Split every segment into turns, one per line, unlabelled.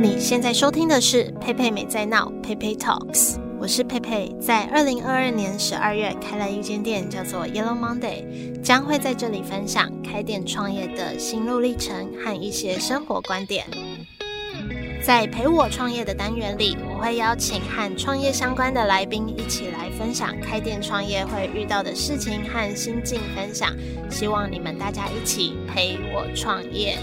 你现在收听的是佩佩没在闹，佩佩 Talks，我是佩佩，在二零二二年十二月开了一间店，叫做 Yellow Monday，将会在这里分享开店创业的心路历程和一些生活观点。在陪我创业的单元里，我会邀请和创业相关的来宾一起来分享开店创业会遇到的事情和心境分享，希望你们大家一起陪我创业。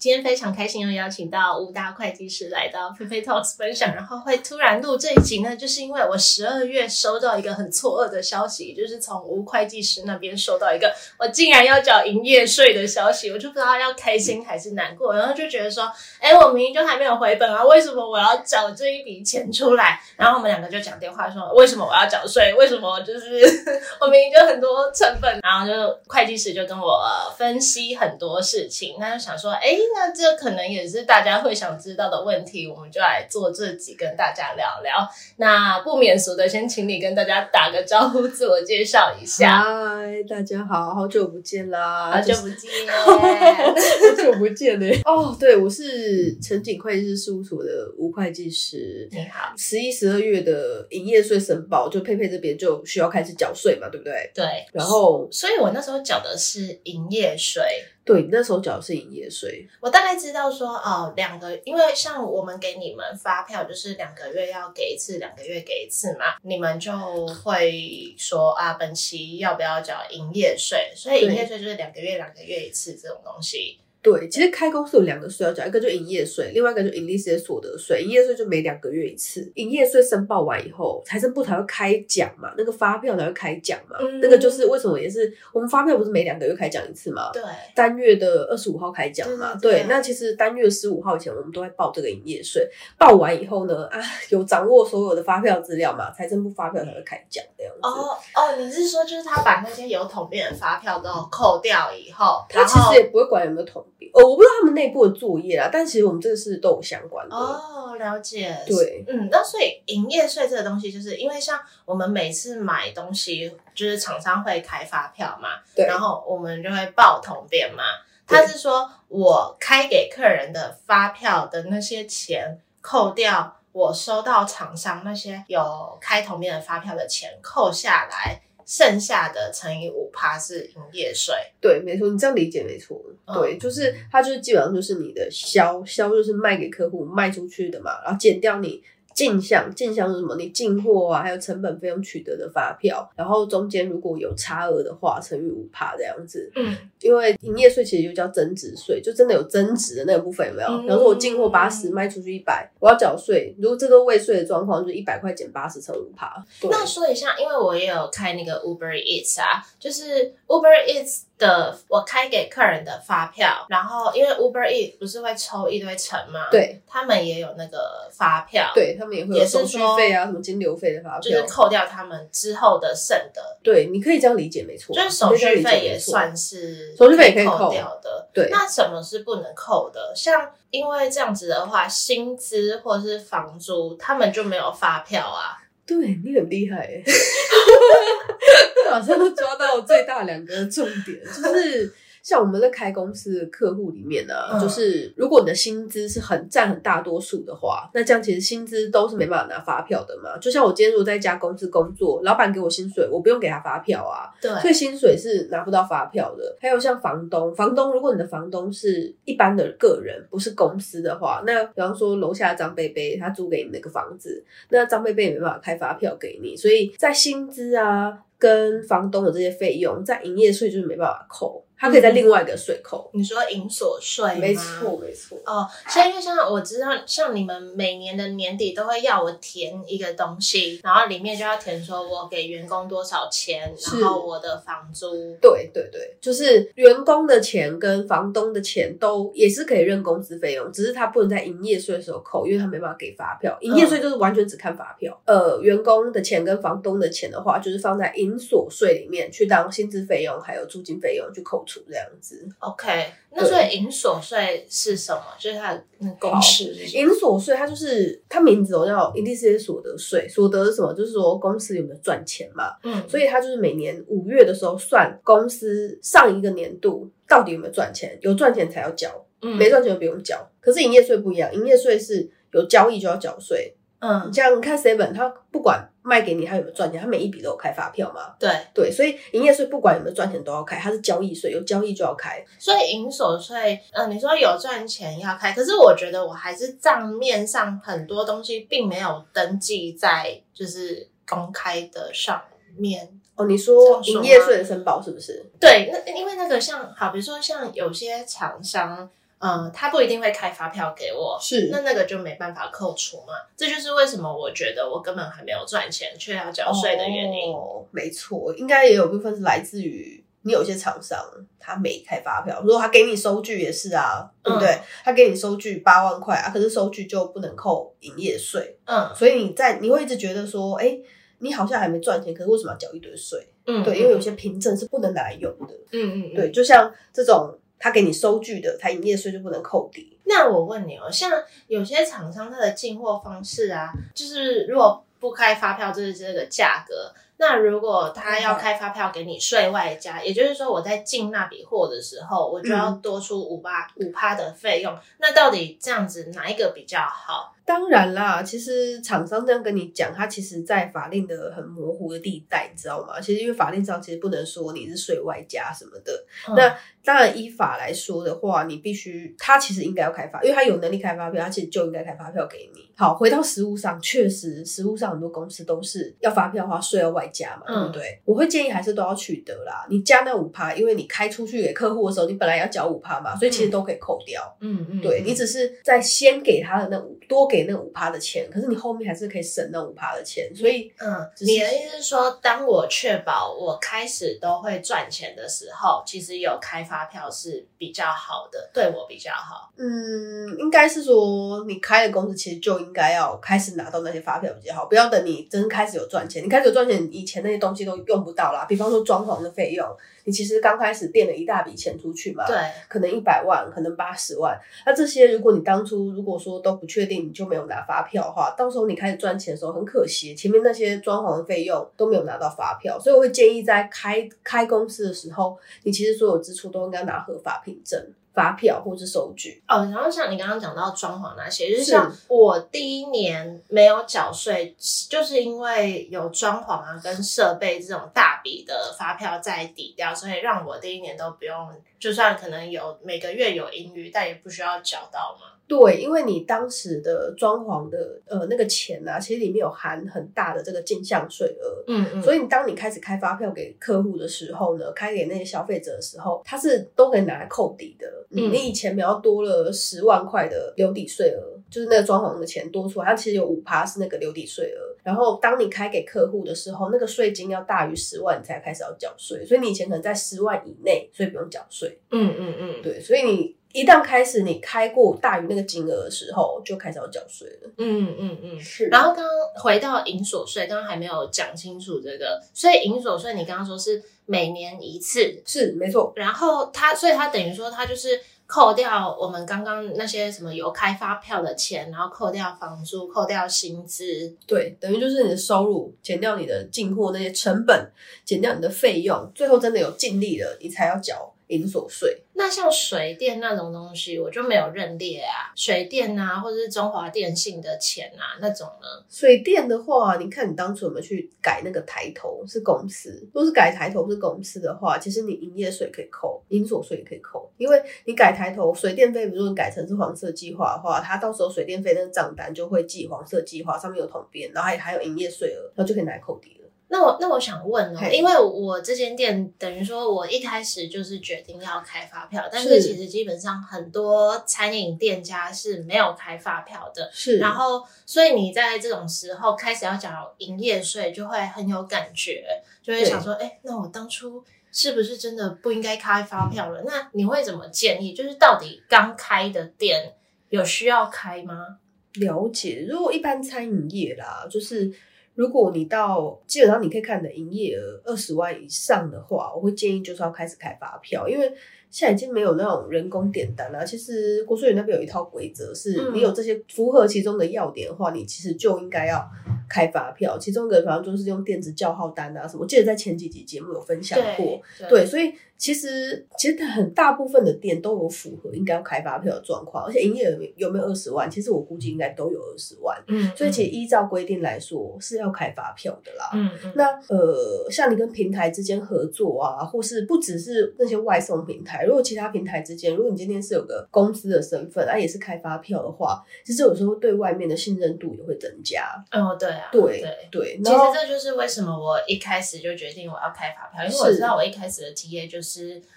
今天非常开心，又邀请到吴大会计师来到菲菲 Talks 分享，然后会突然录这一集呢，就是因为我十二月收到一个很错愕的消息，就是从吴会计师那边收到一个我竟然要缴营业税的消息，我就不知道要开心还是难过，然后就觉得说，哎，我明明就还没有回本啊，为什么我要缴这一笔钱出来？然后我们两个就讲电话说，为什么我要缴税？为什么就是 我明明就很多成本？然后就会计师就跟我分析很多事情，那就想说，哎。那这可能也是大家会想知道的问题，我们就来做这集跟大家聊聊。那不免俗的，先请你跟大家打个招呼，自我介绍一下。
嗨，大家好，好久不见啦！
好久不见，
好久不见嘞。哦，对，我是诚景会计师事务所的吴会计师。
你好，
十一、十二月的营业税申报，就佩佩这边就需要开始缴税嘛，对不对？
对。
然后，
所以我那时候缴的是营业税。
对，那时候缴的是营业税。
我大概知道说，哦，两个，因为像我们给你们发票，就是两个月要给一次，两个月给一次嘛，你们就会说啊，本期要不要缴营业税？所以营业税就是两个月两个月一次这种东西。
对，其实开公司有两个税要缴，一个就营业税，另外一个就营利事业所得税。营业税就每两个月一次，营业税申报完以后，财政部才会开奖嘛，那个发票才会开奖嘛。嗯、那个就是为什么也是我们发票不是每两个月开奖一次嘛？
对，
单月的二十五号开奖嘛。
对，对，
对，那其实单月十五号以前我们都会报这个营业税，报完以后呢，啊，有掌握所有的发票资料嘛，财政部发票才会开奖这样子。
哦哦，你是说就是他把那些有统编的发票都扣掉以后，
他其实也不会管有没有统。呃，我不知道他们内部的作业啦，但其实我们这个是都有相关的
哦。了解，
对，
嗯，那所以营业税这个东西，就是因为像我们每次买东西，就是厂商会开发票嘛，
对，
然后我们就会报统编嘛。他是说我开给客人的发票的那些钱，扣掉我收到厂商那些有开同编的发票的钱，扣下来。剩下的乘以五趴是营业税，
对，没错，你这样理解没错，嗯、对，就是它就是基本上就是你的销销就是卖给客户卖出去的嘛，然后减掉你。进项，进项是什么？你进货啊，还有成本费用取得的发票，然后中间如果有差额的话，乘以五帕这样子。嗯，因为营业税其实就叫增值税，就真的有增值的那个部分有没有？比方说我进货八十，卖出去一百，我要缴税。如果这个未税的状况，就一百块减八十乘五帕。
那说一下，因为我也有开那个 Uber Eats 啊，就是 Uber Eats。的我开给客人的发票，然后因为 Uber Eats 不是会抽一堆成吗？
对，
他们也有那个发票，
对他们也会有手续费啊，什么金流费的发票，
就是扣掉他们之后的剩的。
对，你可以这样理解，没错，
就是手续费也算是
手续费可以扣
掉的。
对，
那什么是不能扣的？像因为这样子的话，薪资或者是房租，他们就没有发票啊。
对，你很厉害耶。马上都抓到最大两个重点，就是。像我们在开公司的客户里面呢、啊，嗯、就是如果你的薪资是很占很大多数的话，那这样其实薪资都是没办法拿发票的嘛。就像我今天如果在一家公司工作，老板给我薪水，我不用给他发票啊，
对，
所以薪水是拿不到发票的。还有像房东，房东如果你的房东是一般的个人，不是公司的话，那比方说楼下张贝贝他租给你那个房子，那张贝贝也没办法开发票给你，所以在薪资啊跟房东的这些费用，在营业税就是没办法扣。它可以在另外一个税扣，
你说银锁税？
没错，没错。
哦，所以因为像我知道，像你们每年的年底都会要我填一个东西，然后里面就要填说我给员工多少钱，然后我的房租。
对对对，就是员工的钱跟房东的钱都也是可以认工资费用，只是他不能在营业税的时候扣，因为他没办法给发票。营业税就是完全只看发票。嗯、呃，员工的钱跟房东的钱的话，就是放在营所税里面去当薪资费用还有租金费用去扣。这样子
，OK，那所以营所税是什么？就是它的公式。
营所税它就是它名字，我叫营利事业所得税。所得是什么？就是说公司有没有赚钱嘛。嗯，所以它就是每年五月的时候算公司上一个年度到底有没有赚钱，有赚钱才要缴。
嗯，
没赚钱就不用缴。可是营业税不一样，营业税是有交易就要缴税。
嗯，
像你看 Seven，它不管卖给你他有没有赚钱，他每一笔都有开发票嘛。
对
对，所以营业税不管有没有赚钱都要开，它是交易税，有交易就要开。
所以营所税，嗯、呃，你说有赚钱要开，可是我觉得我还是账面上很多东西并没有登记在就是公开的上面。
哦，你说营业税的申报是不是？
对，那因为那个像好，比如说像有些厂商。嗯，他不一定会开发票给我，
是
那那个就没办法扣除嘛。这就是为什么我觉得我根本还没有赚钱却要缴税的原因。
哦，没错，应该也有部分是来自于你有些厂商他没开发票，如果他给你收据也是啊，对不对？嗯、他给你收据八万块啊，可是收据就不能扣营业税。
嗯，
所以你在你会一直觉得说，哎，你好像还没赚钱，可是为什么要缴一堆税？
嗯，
对，因为有些凭证是不能拿来用的。
嗯嗯，
对，就像这种。他给你收据的，他营业税就不能扣抵。
那我问你哦，像有些厂商他的进货方式啊，就是如果不开发票，就是这个价格。那如果他要开发票给你税外加，嗯、也就是说我在进那笔货的时候，我就要多出五八五趴的费用。那到底这样子哪一个比较好？
当然啦，其实厂商这样跟你讲，他其实在法令的很模糊的地带，你知道吗？其实因为法令上其实不能说你是税外加什么的。嗯、那当然依法来说的话，你必须他其实应该要开发，因为他有能力开发票，他其实就应该开发票给你。好，回到实务上，确实实务上很多公司都是要发票的话，税要外加嘛，对不对？嗯、我会建议还是都要取得啦。你加那五趴，因为你开出去给客户的时候，你本来要缴五趴嘛，所以其实都可以扣掉。
嗯嗯，
对，你只是在先给他的那五多给那五趴的钱。可是你后面还是可以省那五趴的钱，所以，
嗯，你的意思是说，当我确保我开始都会赚钱的时候，其实有开发票是比较好的，对我比较好。
嗯，应该是说，你开的公司其实就应该要开始拿到那些发票比较好，不要等你真开始有赚钱，你开始有赚钱，以前那些东西都用不到啦，比方说装潢的费用。你其实刚开始垫了一大笔钱出去嘛，
对，
可能一百万，可能八十万。那这些如果你当初如果说都不确定，你就就没有拿发票的话，到时候你开始赚钱的时候很可惜，前面那些装潢的费用都没有拿到发票。所以我会建议在开开公司的时候，你其实所有支出都应该拿合法凭证。发票或是收据
哦，然后像你刚刚讲到装潢那些，就是像我第一年没有缴税，就是因为有装潢啊跟设备这种大笔的发票在抵掉，所以让我第一年都不用，就算可能有每个月有盈余，但也不需要缴到嘛。
对，因为你当时的装潢的呃那个钱啊，其实里面有含很大的这个进项税额，
嗯嗯，
所以你当你开始开发票给客户的时候呢，开给那些消费者的时候，他是都可以拿来扣抵的。嗯，你以前没有多了十万块的留抵税额，就是那个装潢的钱多出来，它其实有五趴是那个留抵税额。然后当你开给客户的时候，那个税金要大于十万，你才开始要缴税。所以你以前可能在十万以内，所以不用缴税。
嗯嗯嗯，
对，所以你。一旦开始你开过大于那个金额的时候，就开始要缴税了。
嗯嗯嗯，
是。
然后刚刚回到营所税，刚刚还没有讲清楚这个，所以营所税你刚刚说是每年一次，
是没错。
然后它，所以它等于说它就是扣掉我们刚刚那些什么有开发票的钱，然后扣掉房租，扣掉薪资，
对，等于就是你的收入减掉你的进货那些成本，减掉你的费用，最后真的有尽力了，你才要缴。营所税，
那像水电那种东西，我就没有认列啊。水电啊，或者是中华电信的钱啊，那种呢？
水电的话，你看你当初有没有去改那个抬头是公司？如果是改抬头是公司的话，其实你营业税可以扣，营所税也可以扣，因为你改抬头水电费，比如果你改成是黄色计划的话，它到时候水电费那个账单就会记黄色计划，上面有统编，然后还还有营业税额，然后就可以拿来扣抵。
那我那我想问哦、喔，因为我这间店等于说，我一开始就是决定要开发票，但是其实基本上很多餐饮店家是没有开发票的，
是。
然后，所以你在这种时候开始要缴营业税，就会很有感觉，就会想说，哎、欸，那我当初是不是真的不应该开发票了？那你会怎么建议？就是到底刚开的店有需要开吗？
了解，如果一般餐饮业啦，就是。如果你到基本上你可以看的营业额二十万以上的话，我会建议就是要开始开发票，因为现在已经没有那种人工点单了。其实国税局那边有一套规则，是你有这些符合其中的要点的话，你其实就应该要开发票。其中一个好像就是用电子叫号单啊什么，我记得在前几集节目有分享过。对，所以其实其实很大部分的店都有符合应该要开发票的状况，而且营业额有没有二十万，其实我估计应该都有二十万。嗯，所以其实依照规定来说是要开发票的啦。嗯嗯。那呃，像你跟平台之间合作啊，或是不只是那些外送平台，如果其他平台之间，如果你今天是有个公司的身份，啊也是开发票的话，其实有时候对外面的信任度也会增加。
哦，对啊，
对对对。
其实这就是为什么我一开始就决定我要开发票，因为我知道我一开始的体验就是。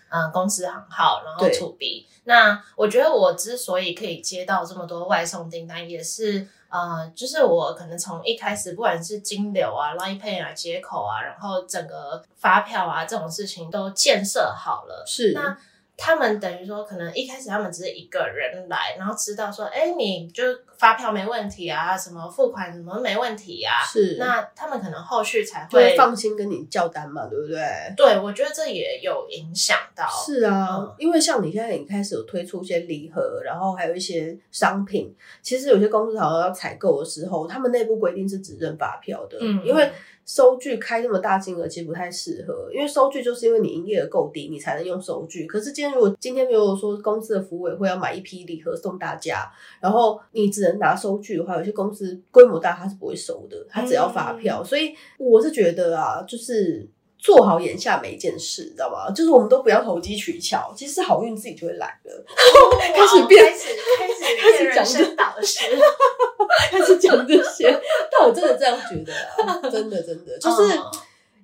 嗯，公司行号，然后 to B。那我觉得我之所以可以接到这么多外送订单，也是呃，就是我可能从一开始，不管是金流啊、Line Pay 啊、接口啊，然后整个发票啊这种事情都建设好了。
是
那。他们等于说，可能一开始他们只是一个人来，然后知道说，哎，你就发票没问题啊，什么付款什么没问题啊，
是。
那他们可能后续才会，
放心跟你叫单嘛，对不对？
对，我觉得这也有影响到。
是啊，嗯、因为像你现在已经开始有推出一些礼盒，然后还有一些商品，其实有些公司好像要采购的时候，他们内部规定是只认发票的，嗯，因为。收据开那么大金额其实不太适合，因为收据就是因为你营业额够低，你才能用收据。可是今天如果今天比如说公司的福委会要买一批礼盒送大家，然后你只能拿收据的话，有些公司规模大他是不会收的，他只要发票。嗯、所以我是觉得啊，就是。做好眼下每一件事，你知道吗？就是我们都不要投机取巧，其实好运自己就会来了。
哦、开始变，开始开始开始讲这导师，
开始讲这些。但我真的这样觉得啊，真的真的，就是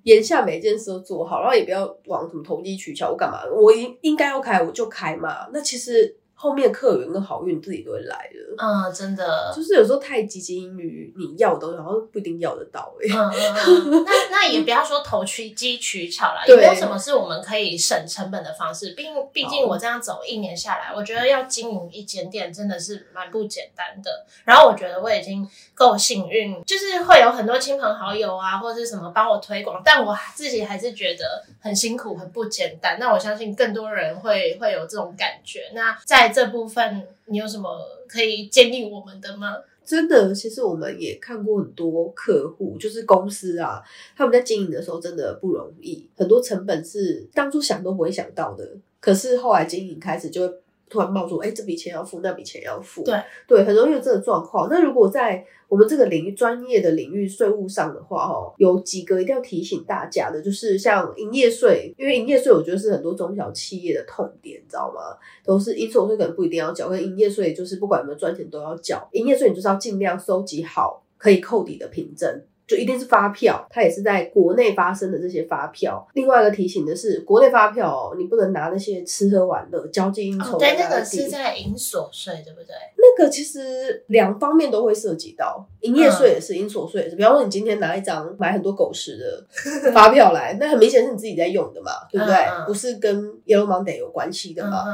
眼下每一件事都做好，然后也不要往什么投机取巧。我干嘛？我应应该要开，我就开嘛。那其实。后面客源跟好运自己都会来了，
嗯，真的，
就是有时候太积极于你要的东西，然后不一定要得到哎、欸。
嗯嗯嗯，那那也不要说投机取巧啦，也没有什么是我们可以省成本的方式。毕毕竟我这样走一年下来，我觉得要经营一间店真的是蛮不简单的。然后我觉得我已经够幸运，就是会有很多亲朋好友啊，或者是什么帮我推广，但我自己还是觉得很辛苦，很不简单。那我相信更多人会会有这种感觉。那在这部分你有什么可以建议我们的吗？
真的，其实我们也看过很多客户，就是公司啊，他们在经营的时候真的不容易，很多成本是当初想都不会想到的，可是后来经营开始就。突然冒出，哎，这笔钱要付，那笔钱要付，
对
对，很容易有这个状况。那如果在我们这个领域专业的领域税务上的话，哦，有几个一定要提醒大家的，就是像营业税，因为营业税我觉得是很多中小企业的痛点，你知道吗？都是应所税可能不一定要缴，跟营业税就是不管有没有赚钱都要缴。营业税你就是要尽量收集好可以扣抵的凭证。就一定是发票，它也是在国内发生的这些发票。另外一个提醒的是，国内发票哦，你不能拿那些吃喝玩乐、交际应酬。
对，那个是在营所税，对不对？
那个其实两方面都会涉及到，营业税也是，营所税也是。比方说，你今天拿一张买很多狗食的发票来，那很明显是你自己在用的嘛，对不对？不是跟 Yellow Monday 有关系的嘛。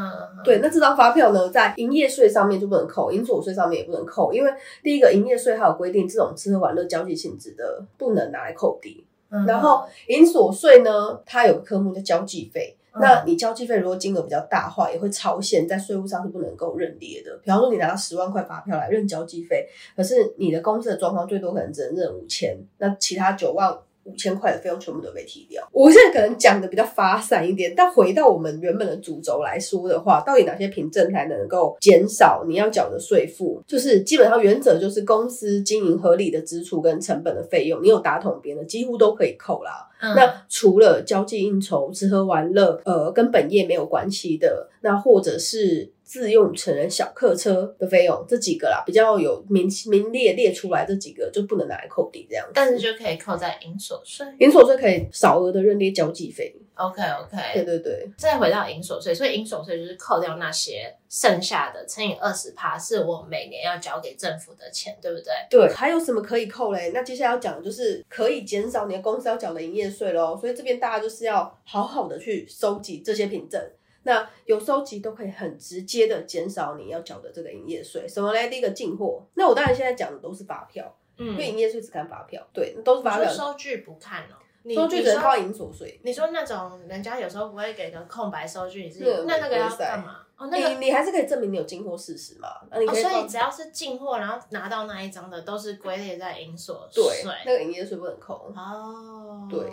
对，那这张发票呢，在营业税上面就不能扣，营所税上面也不能扣，因为第一个营业税还有规定，这种吃喝玩乐、交际性质的。不能拿来扣抵，嗯、然后营所税呢，它有个科目叫交际费。嗯、那你交际费如果金额比较大的话，也会超限，在税务上是不能够认列的。比方说，你拿到十万块发票来认交际费，可是你的公司的状况最多可能只能认五千，那其他九万。五千块的费用全部都被提掉。我现在可能讲的比较发散一点，但回到我们原本的主轴来说的话，到底哪些凭证才能够减少你要缴的税负？就是基本上原则就是公司经营合理的支出跟成本的费用，你有打统编的，几乎都可以扣啦。嗯、那除了交际应酬、吃喝玩乐，呃，跟本业没有关系的，那或者是。自用成人小客车的费用，这几个啦，比较有明明列列出来，这几个就不能拿来扣抵这样子，
但是就可以扣在营所税。
营所税可以少额的认列交际费。
OK OK，
对对对。
再回到营所税，所以营所税就是扣掉那些剩下的乘以二十趴，是我每年要交给政府的钱，对不对？
对。还有什么可以扣嘞？那接下来要讲的就是可以减少你的公司要缴的营业税喽。所以这边大家就是要好好的去收集这些凭证。那有收集都可以很直接的减少你要缴的这个营业税。什么嘞？第一个进货。那我当然现在讲的都是发票，嗯，因为营业税只看发票，对，都是发票。
收据不看哦。
收据只能靠营所税。
你说那种人家有时候不会给个空白收据，你是那那个要干嘛？哦，那个
你你还是可以证明你有进货事实嘛？那你可以、
哦、所以只要是进货，然后拿到那一张的，都是归类在营所税。
对，那个营业税不能扣。哦，对，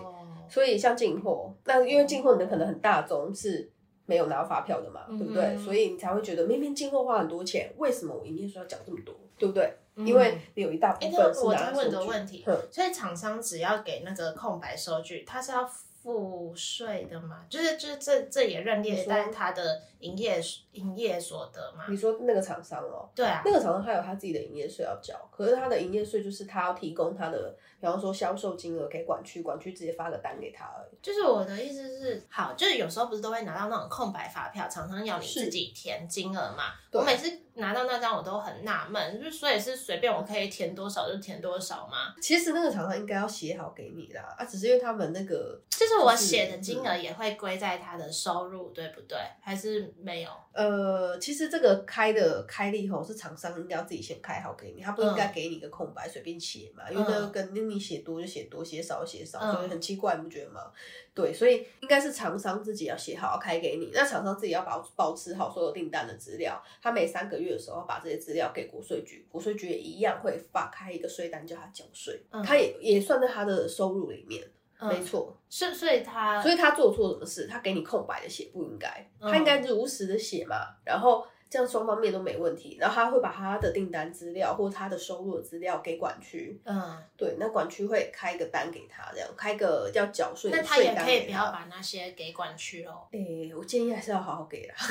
所以像进货，那因为进货你的可能很大宗是没有拿到发票的嘛，嗯、对不对？所以你才会觉得明明进货花很多钱，为什么我营业税要缴这么多？对不对？嗯、因为你有一大部分是拿收据。
我在问的问题，所以厂商只要给那个空白收据，他是要付税的嘛？就是就是这这也认列在他的。营业营业所得嘛？
你说那个厂商哦？
对啊，
那个厂商他有他自己的营业税要交，可是他的营业税就是他要提供他的，比方说销售金额给管区，管区直接发个单给他而已。
就是我的意思是，好，就是有时候不是都会拿到那种空白发票，厂商要你自己填金额嘛？我每次拿到那张我都很纳闷，就是所以是随便我可以填多少就填多少吗？
其实那个厂商应该要写好给你啦，啊，只是因为他们那个
就是我写的金额也会归在他的收入，对不对？还是？没有，
呃，其实这个开的开立后是厂商应该要自己先开好给你，他不应该给你一个空白随便写嘛，嗯、因为那个跟你写多就写多，写少就写少，嗯、所以很奇怪，你不觉得吗？对，所以应该是厂商自己要写好要开给你，那厂商自己要保保持好所有订单的资料，他每三个月的时候把这些资料给国税局，国税局也一样会发开一个税单叫他缴税，嗯、他也也算在他的收入里面。没错，
是、嗯、所以他，
所以他做错什么事？他给你空白的写不应该，他应该如实的写嘛。嗯、然后这样双方面都没问题。然后他会把他的订单资料或他的收入的资料给管区。嗯，对，那管区会开一个单给他，这样开个要缴税。那他
也可以不要把那些给管区哦。
诶、欸，我建议还是要好好给啦。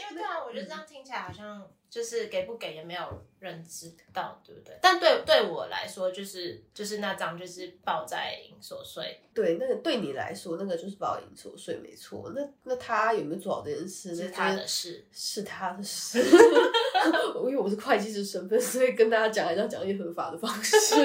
因为对啊，我觉得这样听起来好像。就是给不给也没有人知道，对不对？但对对我来说，就是就是那张就是报在营所税。
对，那个对你来说，那个就是报营所税，没错。那那他有没有做好这件事？
是他的事，
是他的事。因为我是会计师身份，所以跟大家讲还是要讲一些合法的方式。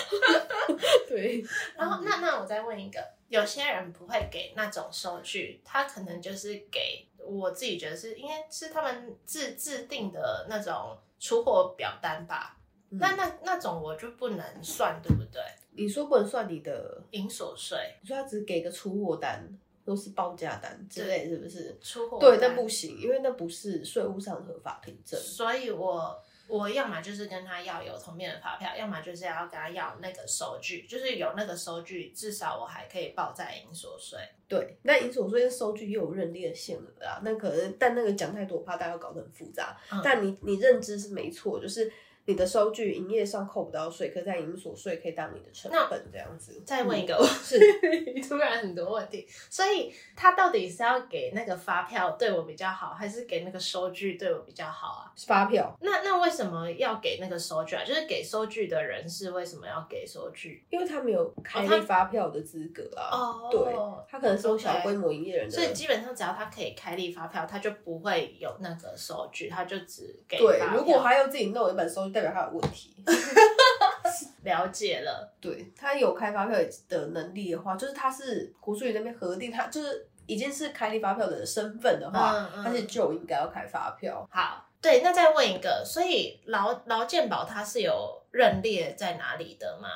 对。
然后，那那我再问一个，有些人不会给那种收据，他可能就是给。我自己觉得是应该是他们自制定的那种出货表单吧，嗯、那那那种我就不能算，对不对？
你说不能算你的
营所税，
你说他只给个出货单，都是报价单之类，是不是？
出货
对，那不行，因为那不是税务上的合法凭证。
所以我我要么就是跟他要有同面的发票，要么就是要跟他要那个收据，就是有那个收据，至少我还可以报在营所税。
对，那银所税的收据又有认列限额啊，那可能，但那个讲太多，怕大家搞得很复杂。嗯、但你你认知是没错，就是。你的收据营业上扣不到税，可在营所税可以当你的成本这样子。
再问一个，是 突然很多问题，所以他到底是要给那个发票对我比较好，还是给那个收据对我比较好啊？
发票。
那那为什么要给那个收据啊？就是给收据的人是为什么要给收据？
因为他没有开立发票的资格啊。哦，对，他可能是小规模营业人的。
所以基本上只要他可以开立发票，他就不会有那个收据，他就只给。
对，如果还要自己弄一本收据。代表他有问题，
了解了。
对，他有开发票的能力的话，就是他是国税局那边核定，他就是已经是开立发票的身份的话，他是就应该要开发票。
好，对，那再问一个，所以劳劳健保他是有认列在哪里的吗？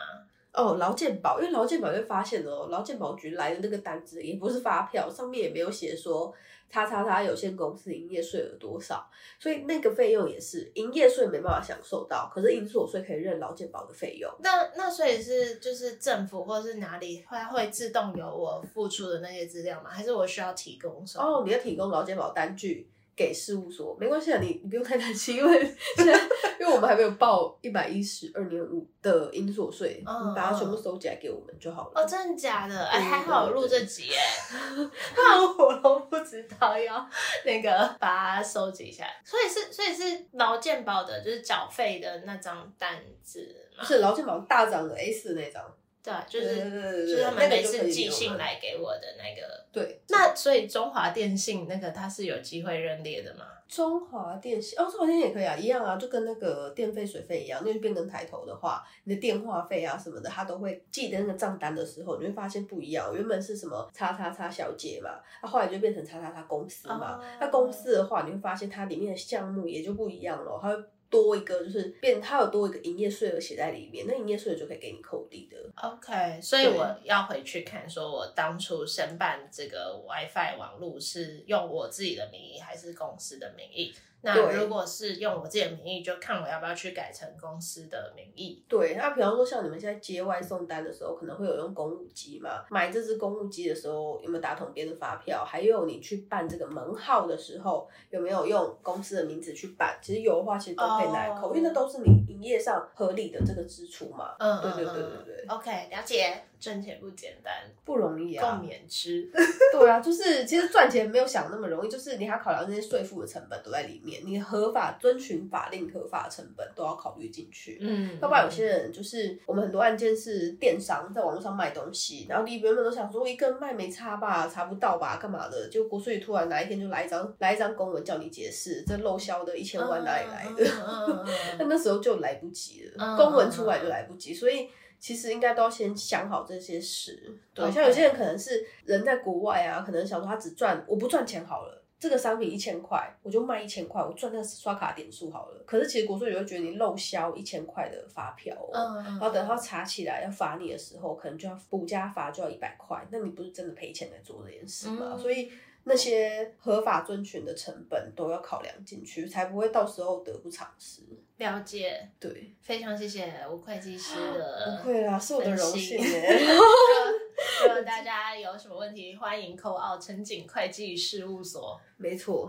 哦，劳健保，因为劳健保就发现哦，劳健保局来的那个单子也不是发票，上面也没有写说。叉叉叉有限公司营业税有多少？所以那个费用也是营业税没办法享受到，可是营所税可以认劳健保的费用。
那那所以是就是政府或者是哪里会会自动有我付出的那些资料吗？还是我需要提供什么？
哦，你要提供劳健保单据。给事务所没关系啊，你你不用太担心，因为现在因为我们还没有报一百一十二年五的营所税，你把它全部收起来给我们就好了。
哦，真的假的？哎，还好录这集哎，那我都不知道要那个把它收集一下来。所以是所以是劳健保的，就是缴费的那张单子嘛？
是劳健保大张的 A 四那张。
对，就是就是他们每次寄信来给我的那个。
对，
那所以中华电信那个它是有机会认列的吗？
中华电信哦，中华电信也可以啊，一样啊，就跟那个电费水费一样。那就变更抬头的话，你的电话费啊什么的，它都会记得那个账单的时候，你会发现不一样。原本是什么叉叉叉小姐嘛，那后来就变成叉叉叉公司嘛。那、哦、公司的话，你会发现它里面的项目也就不一样了，它会。多一个，就是变它有多一个营业税额写在里面，那营业税额就可以给你扣抵的。
OK，所以我要回去看，说我当初申办这个 WiFi 网络是用我自己的名义还是公司的名义？那如果是用我自己的名义，就看我要不要去改成公司的名义。
对，那比方说像你们现在接外送单的时候，可能会有用公务机嘛？买这支公务机的时候，有没有打统编的发票？还有你去办这个门号的时候，有没有用公司的名字去办？其实有的话，其实都可以拿来扣，oh. 因为那都是你营业上合理的这个支出嘛。嗯，对对对对对。
OK，了解。赚钱不简单，
不容易啊，
共勉之。
对啊，就是其实赚钱没有想那么容易，就是你还要考量这些税负的成本都在里面，你合法遵循法令合法的成本都要考虑进去。嗯，要不然有些人就是我们很多案件是电商在网络上卖东西，然后你原本都想说一个人卖没差吧，查不到吧，干嘛的？就国税局突然哪一天就来一张来一张公文叫你解释，这漏销的一千万哪里来的？那 那时候就来不及了，公文出来就来不及，所以。其实应该都要先想好这些事，对.像有些人可能是人在国外啊，可能想说他只赚，我不赚钱好了，这个商品一千块，我就卖一千块，我赚那个刷卡点数好了。可是其实国税局会觉得你漏销一千块的发票，喔，嗯，然后等他查起来要罚你的时候，可能就要补加罚就要一百块，那你不是真的赔钱在做这件事吗？嗯、所以。那些合法遵循的成本都要考量进去，才不会到时候得不偿失。
了解，
对，
非常谢谢吴会计师的，
不会啦，是我的荣幸。
如果大家有什么问题，欢迎 call out 诚景会计事务所。
没
错。